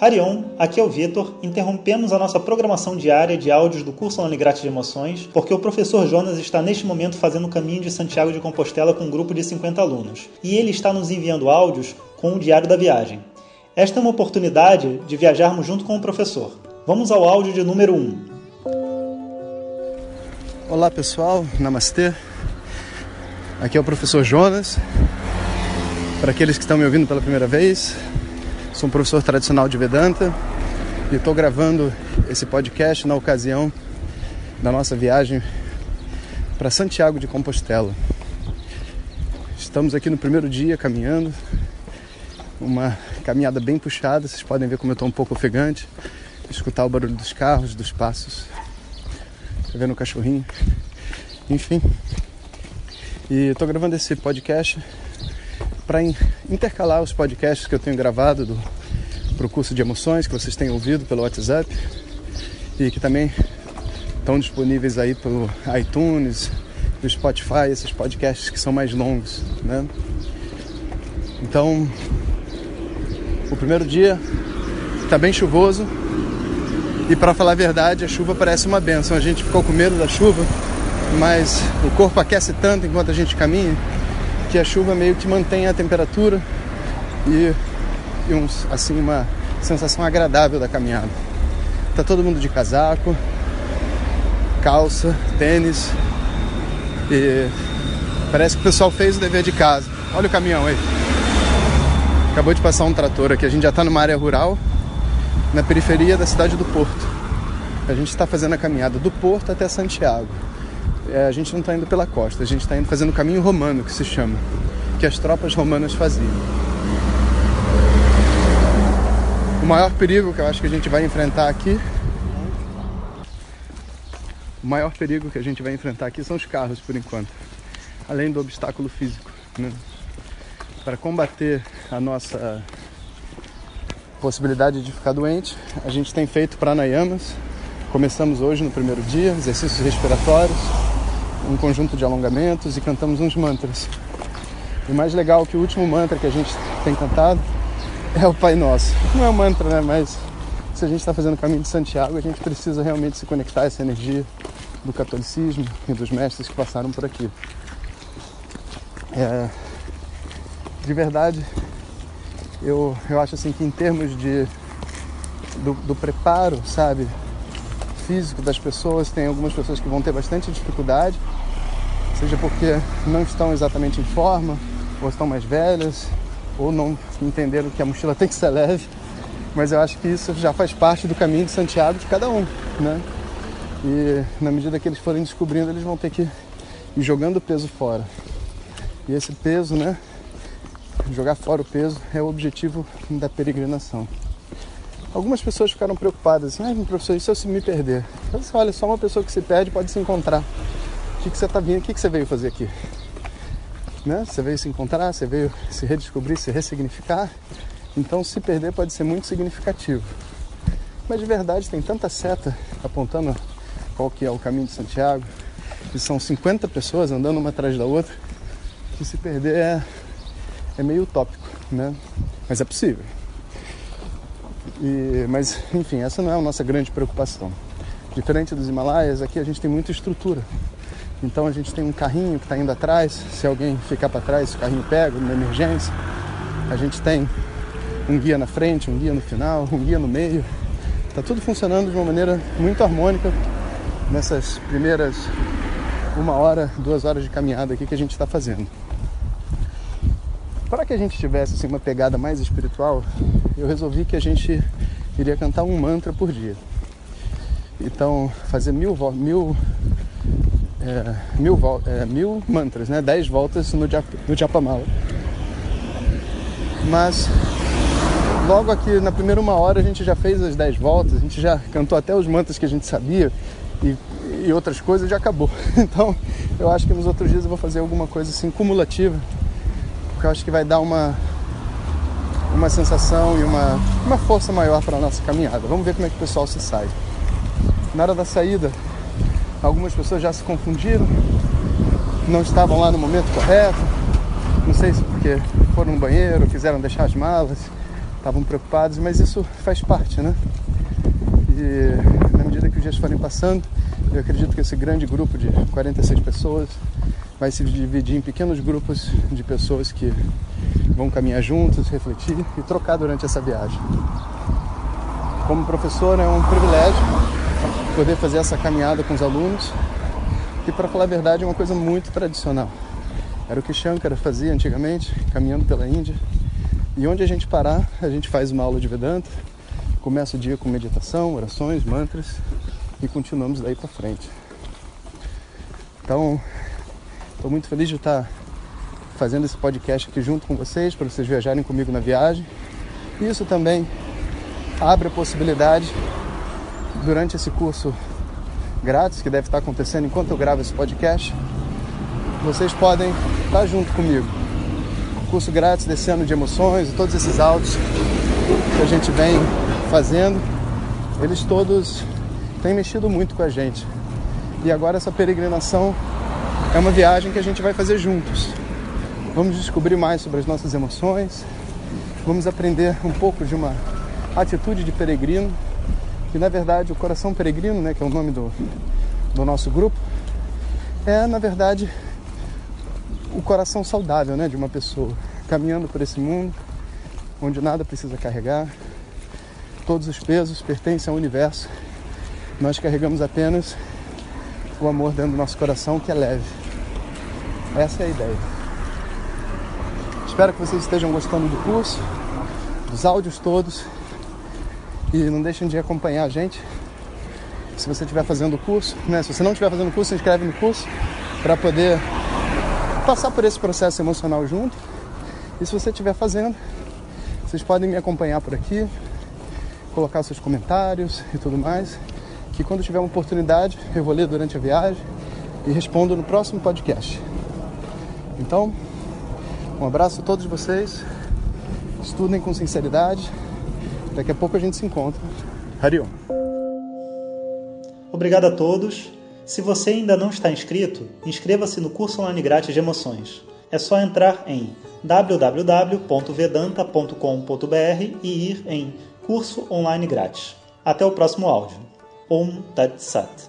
Harion, aqui é o Vitor. Interrompemos a nossa programação diária de áudios do curso online grátis de emoções, porque o professor Jonas está neste momento fazendo o caminho de Santiago de Compostela com um grupo de 50 alunos, e ele está nos enviando áudios com o diário da viagem. Esta é uma oportunidade de viajarmos junto com o professor. Vamos ao áudio de número 1. Olá pessoal, namastê. Aqui é o professor Jonas. Para aqueles que estão me ouvindo pela primeira vez, Sou um professor tradicional de Vedanta e estou gravando esse podcast na ocasião da nossa viagem para Santiago de Compostela. Estamos aqui no primeiro dia caminhando, uma caminhada bem puxada, vocês podem ver como eu estou um pouco ofegante, escutar o barulho dos carros, dos passos, tá vendo o cachorrinho, enfim. E estou gravando esse podcast para intercalar os podcasts que eu tenho gravado do pro curso de emoções que vocês têm ouvido pelo WhatsApp e que também estão disponíveis aí pelo iTunes, do Spotify, esses podcasts que são mais longos, né? Então, o primeiro dia está bem chuvoso e para falar a verdade, a chuva parece uma benção. A gente ficou com medo da chuva, mas o corpo aquece tanto enquanto a gente caminha que a chuva meio que mantém a temperatura e, e uns, assim uma sensação agradável da caminhada. Tá todo mundo de casaco, calça, tênis e parece que o pessoal fez o dever de casa. Olha o caminhão aí. Acabou de passar um trator aqui. A gente já está numa área rural, na periferia da cidade do Porto. A gente está fazendo a caminhada do Porto até Santiago é, a gente não está indo pela costa, a gente está indo fazendo o caminho romano, que se chama, que as tropas romanas faziam. O maior perigo que eu acho que a gente vai enfrentar aqui, o maior perigo que a gente vai enfrentar aqui são os carros, por enquanto, além do obstáculo físico. Né? Para combater a nossa possibilidade de ficar doente, a gente tem feito pranayamas. Começamos hoje no primeiro dia, exercícios respiratórios, um conjunto de alongamentos e cantamos uns mantras. E mais legal que o último mantra que a gente tem cantado é o Pai Nosso. Não é um mantra, né? Mas se a gente está fazendo o caminho de Santiago, a gente precisa realmente se conectar a essa energia do catolicismo e dos mestres que passaram por aqui. É, de verdade, eu, eu acho assim que em termos de do, do preparo, sabe, físico das pessoas, tem algumas pessoas que vão ter bastante dificuldade, seja porque não estão exatamente em forma, ou estão mais velhas, ou não entenderam que a mochila tem que ser leve. Mas eu acho que isso já faz parte do caminho de Santiago de cada um, né? E na medida que eles forem descobrindo, eles vão ter que ir jogando o peso fora. E esse peso, né? Jogar fora o peso é o objetivo da peregrinação. Algumas pessoas ficaram preocupadas assim, ah, professor, e se eu me perder? Disse, olha, só uma pessoa que se perde pode se encontrar. Que, que você está vindo? O que, que você veio fazer aqui? Né? Você veio se encontrar, você veio se redescobrir, se ressignificar. Então se perder pode ser muito significativo. Mas de verdade tem tanta seta apontando qual que é o caminho de Santiago. E são 50 pessoas andando uma atrás da outra. Que se perder é, é meio utópico, né? Mas é possível. E, mas, enfim, essa não é a nossa grande preocupação. Diferente dos Himalaias, aqui a gente tem muita estrutura. Então a gente tem um carrinho que está indo atrás, se alguém ficar para trás, o carrinho pega numa emergência. A gente tem um guia na frente, um guia no final, um guia no meio. Está tudo funcionando de uma maneira muito harmônica nessas primeiras uma hora, duas horas de caminhada aqui que a gente está fazendo. Para que a gente tivesse assim, uma pegada mais espiritual, eu resolvi que a gente iria cantar um mantra por dia. Então, fazer mil, mil, é, mil, é, mil mantras, né? Dez voltas no, no Japamala. Mas logo aqui na primeira uma hora a gente já fez as dez voltas, a gente já cantou até os mantras que a gente sabia e, e outras coisas já acabou. Então eu acho que nos outros dias eu vou fazer alguma coisa assim cumulativa porque eu acho que vai dar uma, uma sensação e uma, uma força maior para a nossa caminhada. Vamos ver como é que o pessoal se sai. Na hora da saída, algumas pessoas já se confundiram, não estavam lá no momento correto, não sei se porque foram no banheiro, quiseram deixar as malas, estavam preocupados, mas isso faz parte, né? E na medida que os dias forem passando, eu acredito que esse grande grupo de 46 pessoas vai se dividir em pequenos grupos de pessoas que vão caminhar juntos, refletir e trocar durante essa viagem. Como professor, é um privilégio poder fazer essa caminhada com os alunos, que, para falar a verdade, é uma coisa muito tradicional. Era o que Shankara fazia antigamente, caminhando pela Índia. E onde a gente parar, a gente faz uma aula de Vedanta, começa o dia com meditação, orações, mantras e continuamos daí para frente. Então, Estou muito feliz de estar fazendo esse podcast aqui junto com vocês, para vocês viajarem comigo na viagem. Isso também abre a possibilidade, durante esse curso grátis que deve estar acontecendo enquanto eu gravo esse podcast, vocês podem estar junto comigo. O curso grátis desse ano de emoções e todos esses áudios que a gente vem fazendo, eles todos têm mexido muito com a gente. E agora essa peregrinação é uma viagem que a gente vai fazer juntos. Vamos descobrir mais sobre as nossas emoções, vamos aprender um pouco de uma atitude de peregrino, que na verdade o coração peregrino, né, que é o nome do, do nosso grupo, é na verdade o coração saudável né, de uma pessoa caminhando por esse mundo onde nada precisa carregar, todos os pesos pertencem ao universo, nós carregamos apenas o amor dentro do nosso coração que é leve. Essa é a ideia. Espero que vocês estejam gostando do curso, dos áudios todos. E não deixem de acompanhar a gente. Se você estiver fazendo o curso, né? Se você não estiver fazendo o curso, se inscreve no curso para poder passar por esse processo emocional junto. E se você estiver fazendo, vocês podem me acompanhar por aqui, colocar seus comentários e tudo mais. Que quando tiver uma oportunidade, eu vou ler durante a viagem e respondo no próximo podcast. Então, um abraço a todos vocês. Estudem com sinceridade. Daqui a pouco a gente se encontra. Hariom. Obrigado a todos. Se você ainda não está inscrito, inscreva-se no curso online grátis de emoções. É só entrar em www.vedanta.com.br e ir em curso online grátis. Até o próximo áudio. Om Tat Sat.